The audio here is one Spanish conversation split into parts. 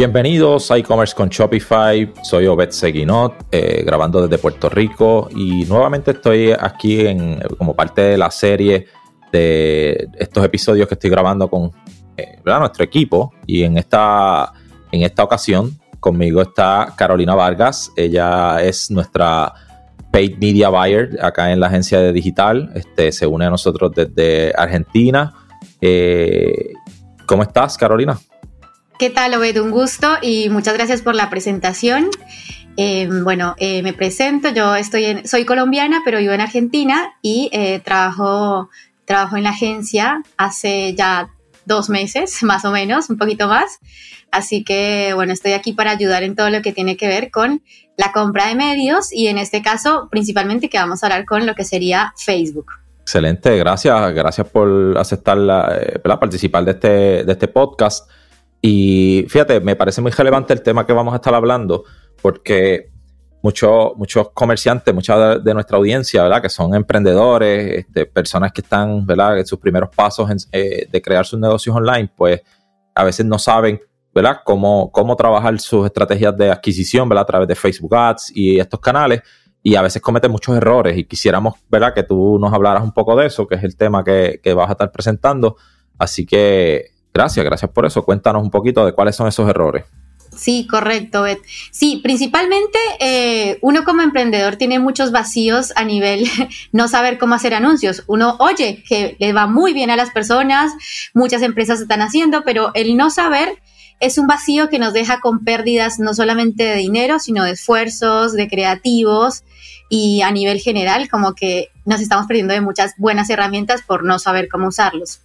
Bienvenidos a e-commerce con Shopify. Soy Obed Seguinot, eh, grabando desde Puerto Rico y nuevamente estoy aquí en, como parte de la serie de estos episodios que estoy grabando con eh, nuestro equipo. Y en esta, en esta ocasión conmigo está Carolina Vargas. Ella es nuestra paid media buyer acá en la agencia de digital. Este, se une a nosotros desde Argentina. Eh, ¿Cómo estás, Carolina? ¿Qué tal, Obed? Un gusto y muchas gracias por la presentación. Eh, bueno, eh, me presento, yo estoy en, soy colombiana, pero vivo en Argentina y eh, trabajo, trabajo en la agencia hace ya dos meses, más o menos, un poquito más. Así que, bueno, estoy aquí para ayudar en todo lo que tiene que ver con la compra de medios y en este caso, principalmente que vamos a hablar con lo que sería Facebook. Excelente, gracias, gracias por aceptar la, participar de este, de este podcast. Y fíjate, me parece muy relevante el tema que vamos a estar hablando, porque muchos, muchos comerciantes, mucha de, nuestra audiencia, ¿verdad? Que son emprendedores, este, personas que están, ¿verdad? En sus primeros pasos eh, de crear sus negocios online, pues a veces no saben, ¿verdad? Cómo, cómo trabajar sus estrategias de adquisición, ¿verdad? A través de Facebook Ads y estos canales. Y a veces cometen muchos errores y quisiéramos, ¿verdad? Que tú nos hablaras un poco de eso, que es el tema que, que vas a estar presentando. Así que Gracias, gracias por eso. Cuéntanos un poquito de cuáles son esos errores. Sí, correcto, Beth. Sí, principalmente eh, uno como emprendedor tiene muchos vacíos a nivel no saber cómo hacer anuncios. Uno oye que le va muy bien a las personas, muchas empresas están haciendo, pero el no saber es un vacío que nos deja con pérdidas no solamente de dinero, sino de esfuerzos, de creativos y a nivel general como que nos estamos perdiendo de muchas buenas herramientas por no saber cómo usarlos.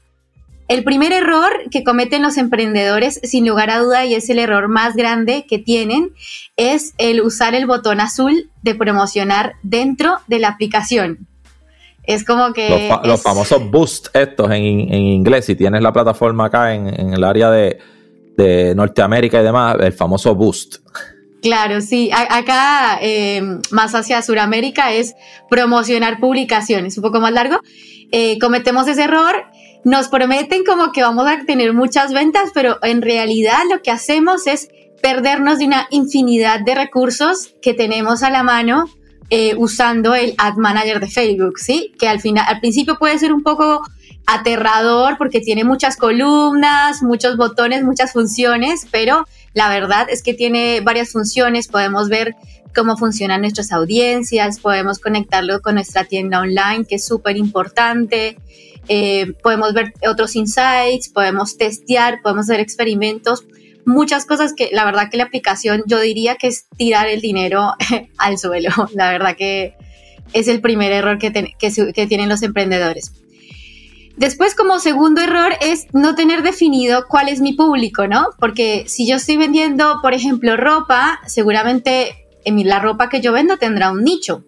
El primer error que cometen los emprendedores, sin lugar a duda, y es el error más grande que tienen, es el usar el botón azul de promocionar dentro de la aplicación. Es como que... Los, famosos boost estos en, inglés, si tienes la plataforma acá en, el área de, Norteamérica y demás, el famoso boost. Claro, sí. acá, eh, más hacia Sudamérica, es promocionar publicaciones, un poco más largo. Eh, cometemos ese error nos prometen como que vamos a tener muchas ventas, pero en realidad lo que hacemos es perdernos de una infinidad de recursos que tenemos a la mano eh, usando el Ad Manager de Facebook, ¿sí? Que al final, al principio puede ser un poco aterrador porque tiene muchas columnas, muchos botones, muchas funciones, pero la verdad es que tiene varias funciones. Podemos ver cómo funcionan nuestras audiencias, podemos conectarlo con nuestra tienda online, que es súper importante. Eh, podemos ver otros insights, podemos testear, podemos hacer experimentos, muchas cosas que la verdad que la aplicación yo diría que es tirar el dinero al suelo. La verdad que es el primer error que, que, tienen los emprendedores. Después, como segundo error, es no tener definido cuál es mi público, ¿no? Porque si yo estoy vendiendo, por ejemplo, ropa, seguramente en la ropa que yo vendo tendrá un nicho.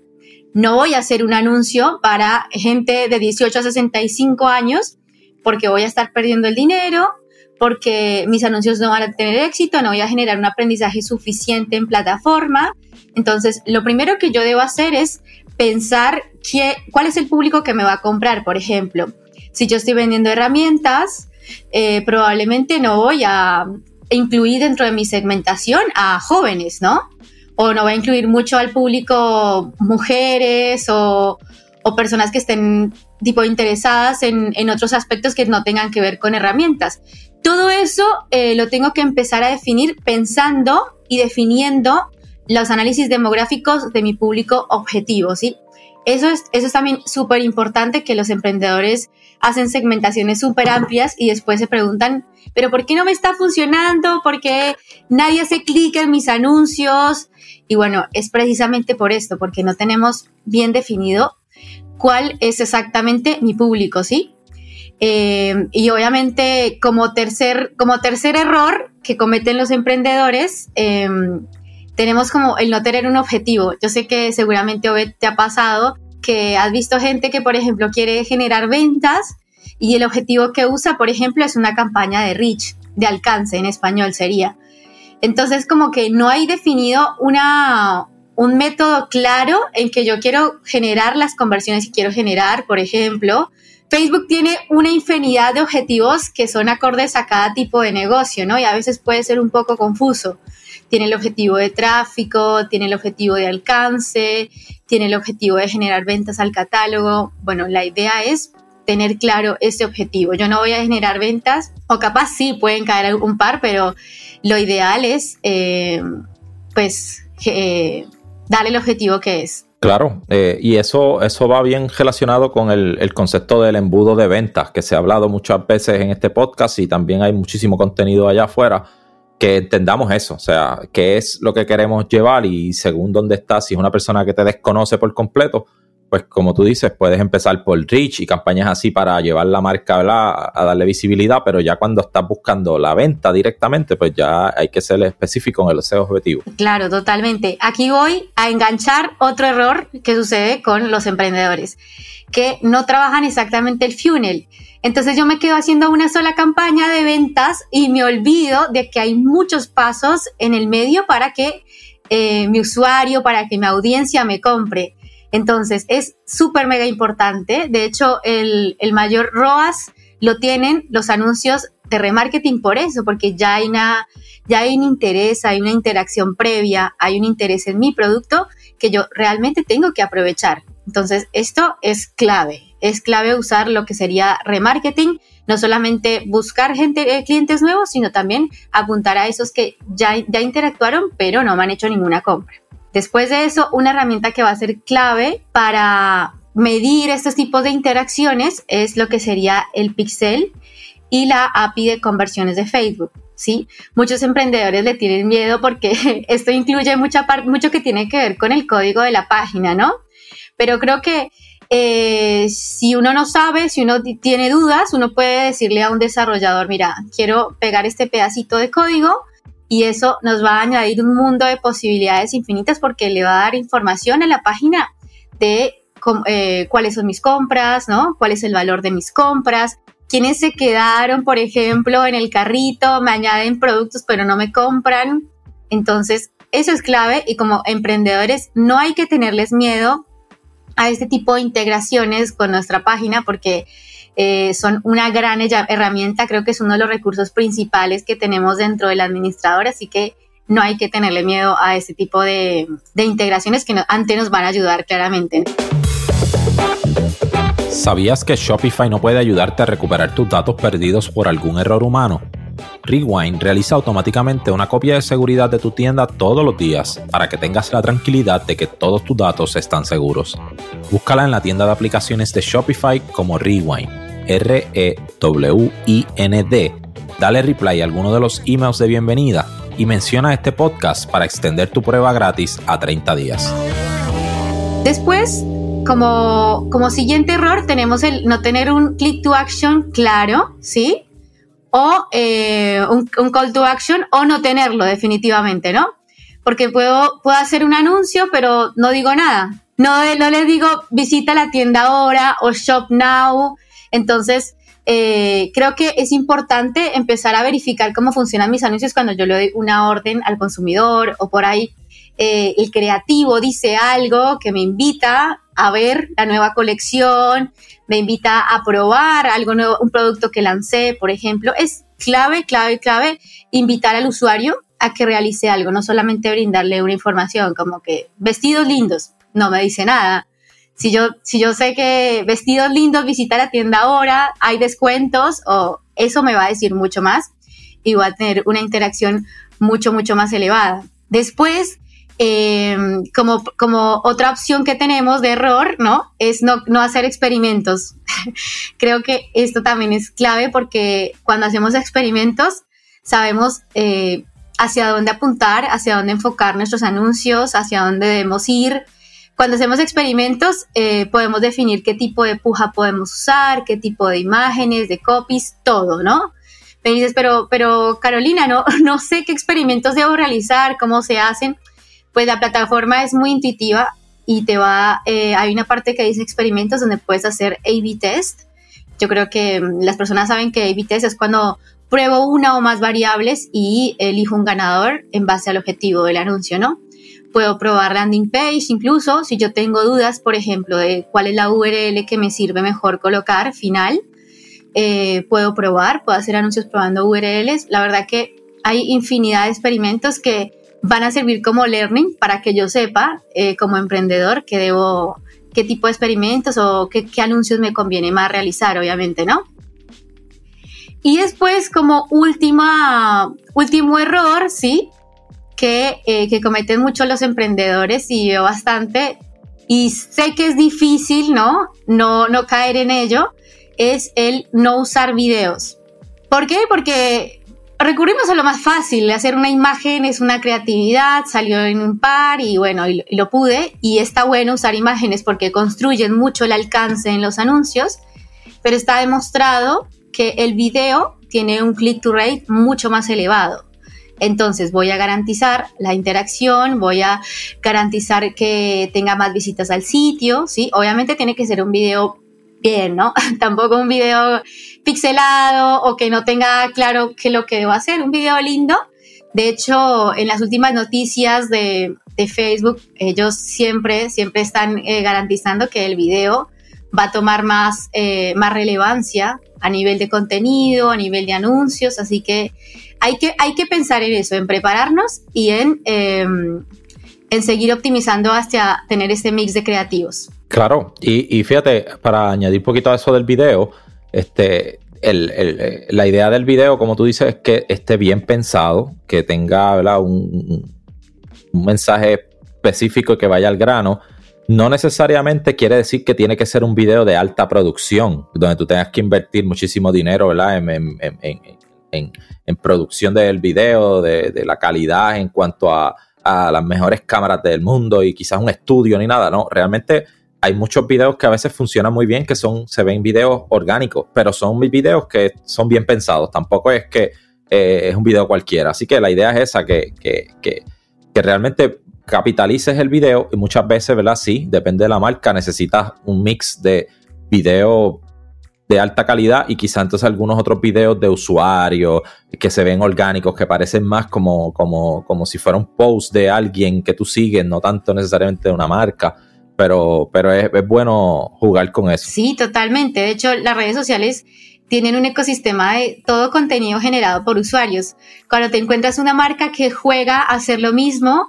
No voy a hacer un anuncio para gente de 18 a 65 años porque voy a estar perdiendo el dinero, porque mis anuncios no van a tener éxito, no voy a generar un aprendizaje suficiente en plataforma. Entonces, lo primero que yo debo hacer es pensar cuál es el público que me va a comprar. Por ejemplo, si yo estoy vendiendo herramientas, eh, probablemente no voy a incluir dentro de mi segmentación a jóvenes, ¿no? o no va a incluir mucho al público mujeres o, personas que estén tipo interesadas en, otros aspectos que no tengan que ver con herramientas. Todo eso eh, lo tengo que empezar a definir pensando y definiendo los análisis demográficos de mi público objetivo, ¿sí? Eso es, eso es también súper importante que los emprendedores hacen segmentaciones súper amplias y después se preguntan, pero ¿por qué no me está funcionando? ¿Por qué nadie hace clic en mis anuncios? Y bueno, es precisamente por esto, porque no tenemos bien definido cuál es exactamente mi público, ¿sí? Eh, y obviamente como tercer, como tercer error que cometen los emprendedores, em, tenemos como el no tener un objetivo. Yo sé que seguramente Obed te ha pasado que has visto gente que, por ejemplo, quiere generar ventas y el objetivo que usa, por ejemplo, es una campaña de reach, de alcance en español sería. Entonces, como que no hay definido una, un método claro en que yo quiero generar las conversiones y quiero generar, por ejemplo, Facebook tiene una infinidad de objetivos que son acordes a cada tipo de negocio, ¿no? Y a veces puede ser un poco confuso. Tiene el objetivo de tráfico, tiene el objetivo de alcance, tiene el objetivo de generar ventas al catálogo. Bueno, la idea es tener claro ese objetivo. Yo no voy a generar ventas, o capaz sí pueden caer algún par, pero lo ideal es, eh, pues, eh, darle el objetivo que es. Claro, eh, y eso, eso va bien relacionado con el, el, concepto del embudo de ventas, que se ha hablado muchas veces en este podcast y también hay muchísimo contenido allá afuera, que entendamos eso, o sea, qué es lo que queremos llevar y según dónde estás, si es una persona que te desconoce por completo, pues como tú dices, puedes empezar por Reach y campañas así para llevar la marca a darle visibilidad, pero ya cuando estás buscando la venta directamente, pues ya hay que ser específico en el objetivo. Claro, totalmente. Aquí voy a enganchar otro error que sucede con los emprendedores, que no trabajan exactamente el funnel. Entonces yo me quedo haciendo una sola campaña de ventas y me olvido de que hay muchos pasos en el medio para que eh, mi usuario, para que mi audiencia me compre. Entonces, es súper mega importante. De hecho, el, mayor ROAS lo tienen los anuncios de remarketing por eso, porque ya hay, una, ya hay un interés, hay una interacción previa, hay un interés en mi producto que yo realmente tengo que aprovechar. Entonces, esto es clave. Es clave usar lo que sería remarketing, no solamente buscar gente, eh, clientes nuevos, sino también apuntar a esos que ya, ya interactuaron, pero no me han hecho ninguna compra. Después de eso, una herramienta que va a ser clave para medir estos tipos de interacciones es lo que sería el pixel y la API de conversiones de Facebook. ¿sí? Muchos emprendedores le tienen miedo porque esto incluye mucha mucho que tiene que ver con el código de la página, ¿no? Pero creo que eh, si uno no sabe, si uno tiene dudas, uno puede decirle a un desarrollador, mira, quiero pegar este pedacito de código y eso nos va a añadir un mundo de posibilidades infinitas porque le va a dar información en la página de eh, cuáles son mis compras, ¿no? ¿Cuál es el valor de mis compras? ¿Quiénes se quedaron, por ejemplo, en el carrito, me añaden productos pero no me compran? Entonces, eso es clave y como emprendedores no hay que tenerles miedo a este tipo de integraciones con nuestra página porque eh, son una gran herramienta, creo que es uno de los recursos principales que tenemos dentro del administrador, así que no hay que tenerle miedo a este tipo de, integraciones que antes nos van a ayudar claramente. ¿Sabías que Shopify no puede ayudarte a recuperar tus datos perdidos por algún error humano? Rewind realiza automáticamente una copia de seguridad de tu tienda todos los días para que tengas la tranquilidad de que todos tus datos están seguros. Búscala en la tienda de aplicaciones de Shopify como Rewind R-E-W-I-N-D. Dale reply a alguno de los emails de bienvenida y menciona este podcast para extender tu prueba gratis a 30 días. Después, como, como siguiente error, tenemos el no tener un click to action claro, ¿sí? O eh, un, call to action o no tenerlo definitivamente, ¿no? Porque puedo, puedo hacer un anuncio, pero no digo nada. No, no les digo visita la tienda ahora o shop now entonces, eh, creo que es importante empezar a verificar cómo funcionan mis anuncios cuando yo le doy una orden al consumidor o por ahí eh, el creativo dice algo que me invita a ver la nueva colección, me invita a probar algo nuevo, un producto que lancé, por ejemplo. Es clave, clave, clave invitar al usuario a que realice algo, no solamente brindarle una información como que vestidos lindos, no me dice nada si yo, si yo sé que vestidos lindos, visita la tienda ahora, hay descuentos, o eso me va a decir mucho más y va a tener una interacción mucho, mucho más elevada. Después, em, como, como otra opción que tenemos de error, ¿no? Es no, no hacer experimentos. Creo que esto también es clave porque cuando hacemos experimentos sabemos eh, hacia dónde apuntar, hacia dónde enfocar nuestros anuncios, hacia dónde debemos ir, cuando hacemos experimentos, eh, podemos definir qué tipo de puja podemos usar, qué tipo de imágenes, de copies, todo, ¿no? Me dices, pero, pero Carolina, no, no sé qué experimentos debo realizar, cómo se hacen. Pues la plataforma es muy intuitiva y te va, eh, hay una parte que dice experimentos donde puedes hacer A-B test. Yo creo que mm, las personas saben que A-B test es cuando pruebo una o más variables y elijo un ganador en base al objetivo del anuncio, ¿no? Puedo probar landing page, incluso si yo tengo dudas, por ejemplo, de cuál es la URL que me sirve mejor colocar final, eh, puedo probar, puedo hacer anuncios probando URLs. La verdad que hay infinidad de experimentos que van a servir como learning para que yo sepa eh, como emprendedor que debo, qué tipo de experimentos o qué, qué anuncios me conviene más realizar, obviamente, ¿no? Y después, como última, último error, ¿sí? Que, eh, que cometen mucho los emprendedores y veo bastante, y sé que es difícil, ¿no? No, no caer en ello, es el no usar videos. ¿Por qué? Porque recurrimos a lo más fácil, hacer una imagen es una creatividad, salió en un par y bueno, y lo, pude. Y está bueno usar imágenes porque construyen mucho el alcance en los anuncios, pero está demostrado que el video tiene un click-to rate mucho más elevado. Entonces voy a garantizar la interacción, voy a garantizar que tenga más visitas al sitio, ¿sí? Obviamente tiene que ser un video bien, ¿no? Tampoco un video pixelado o que no tenga claro qué es lo que debo hacer, un video lindo. De hecho, en las últimas noticias de, Facebook, ellos siempre, siempre están eh, garantizando que el video va a tomar más, eh, más relevancia a nivel de contenido, a nivel de anuncios, así que hay que, hay que pensar en eso, en prepararnos y en, em, en seguir optimizando hasta tener este mix de creativos. Claro, y, fíjate, para añadir un poquito a eso del video, este, la idea del video, como tú dices, es que esté bien pensado, que tenga Un, un, mensaje específico y que vaya al grano. No necesariamente quiere decir que tiene que ser un video de alta producción, donde tú tengas que invertir muchísimo dinero En, producción del video, de, la calidad en cuanto a, las mejores cámaras del mundo y quizás un estudio ni nada, no, realmente hay muchos videos que a veces funcionan muy bien, que son, se ven videos orgánicos, pero son videos que son bien pensados. Tampoco es que eh, es un video cualquiera. Así que la idea es esa, que, que, que, que, realmente capitalices el video y muchas veces, ¿verdad? Sí, depende de la marca, necesitas un mix de video de alta calidad y quizá entonces algunos otros videos de usuarios que se ven orgánicos, que parecen más como, como, como si fuera un post de alguien que tú sigues, no tanto necesariamente de una marca pero, pero es, bueno jugar con eso. Sí, totalmente. De hecho, las redes sociales tienen un ecosistema de todo contenido generado por usuarios. Cuando te encuentras una marca que juega a hacer lo mismo,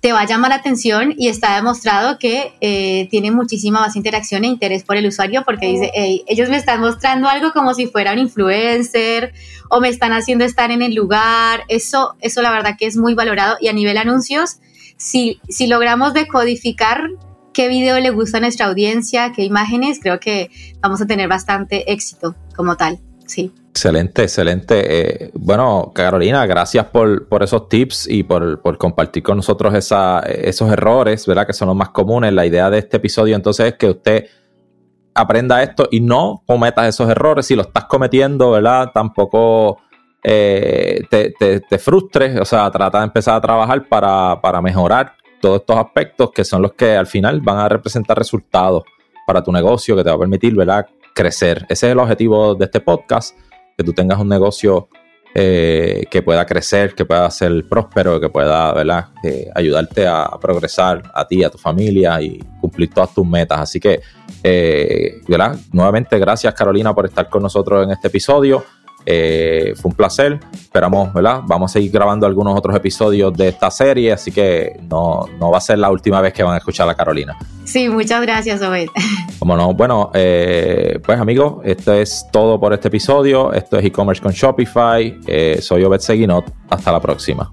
te va a llamar la atención y está demostrado que eh, tiene muchísima más interacción e interés por el usuario porque dice, ellos me están mostrando algo como si fuera un influencer o me están haciendo estar en el lugar. Eso, eso la verdad que es muy valorado y a nivel anuncios, si, si logramos decodificar qué video le gusta a nuestra audiencia, qué imágenes, creo que vamos a tener bastante éxito como tal. Sí. Excelente, excelente. Eh, bueno, Carolina, gracias por, esos tips y por, compartir con nosotros esos errores, ¿verdad? Que son los más comunes. La idea de este episodio entonces es que usted aprenda esto y no cometas esos errores. Si lo estás cometiendo, ¿verdad? Tampoco eh, te, frustres, o sea, trata de empezar a trabajar para, para mejorar todos estos aspectos que son los que al final van a representar resultados para tu negocio que te va a permitir, ¿verdad? Crecer. Ese es el objetivo de este podcast, que tú tengas un negocio eh, que pueda crecer, que pueda ser próspero, que pueda, ¿verdad? Eh, ayudarte a, progresar a ti, a tu familia y cumplir todas tus metas. Así que, eh, ¿verdad? Nuevamente, gracias Carolina por estar con nosotros en este episodio. Eh, fue un placer. Esperamos, ¿verdad? Vamos a seguir grabando algunos otros episodios de esta serie, así que no, va a ser la última vez que van a escuchar a Carolina. Sí, muchas gracias, Obed. Como no, bueno, eh, pues amigos, esto es todo por este episodio. Esto es e-commerce con Shopify. Eh, soy Obed Seguinot. Hasta la próxima.